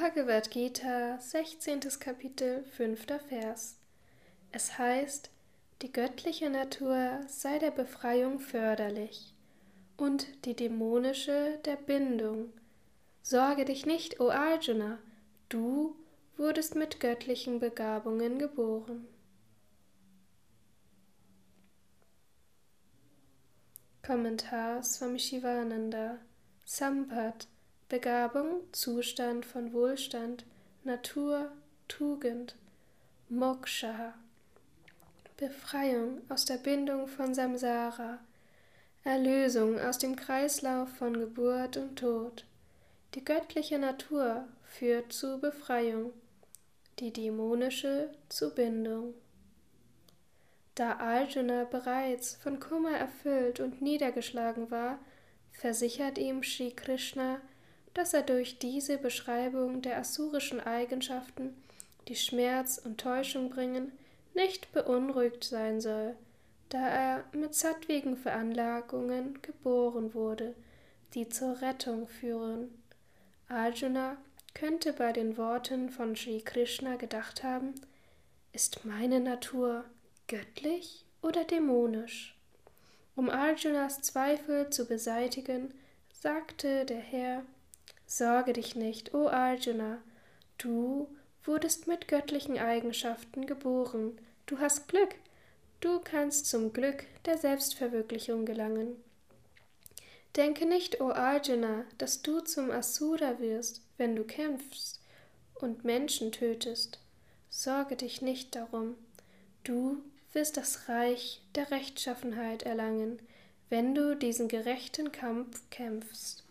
Bhagavad Gita, 16. Kapitel, 5. Vers. Es heißt, die göttliche Natur sei der Befreiung förderlich und die dämonische der Bindung. Sorge dich nicht, o Arjuna, du wurdest mit göttlichen Begabungen geboren. Kommentar Swami Shivananda Sampat Begabung, Zustand von Wohlstand, Natur, Tugend, Moksha, Befreiung aus der Bindung von Samsara, Erlösung aus dem Kreislauf von Geburt und Tod. Die göttliche Natur führt zu Befreiung, die dämonische zu Bindung. Da Arjuna bereits von Kummer erfüllt und niedergeschlagen war, versichert ihm Sri Krishna, dass er durch diese Beschreibung der asurischen Eigenschaften, die Schmerz und Täuschung bringen, nicht beunruhigt sein soll, da er mit sattwigen Veranlagungen geboren wurde, die zur Rettung führen. Arjuna könnte bei den Worten von Sri Krishna gedacht haben, ist meine Natur göttlich oder dämonisch? Um Arjunas Zweifel zu beseitigen, sagte der Herr, Sorge dich nicht, o Arjuna, du wurdest mit göttlichen Eigenschaften geboren, du hast Glück, du kannst zum Glück der Selbstverwirklichung gelangen. Denke nicht, o Arjuna, dass du zum Asura wirst, wenn du kämpfst und Menschen tötest. Sorge dich nicht darum, du wirst das Reich der Rechtschaffenheit erlangen, wenn du diesen gerechten Kampf kämpfst.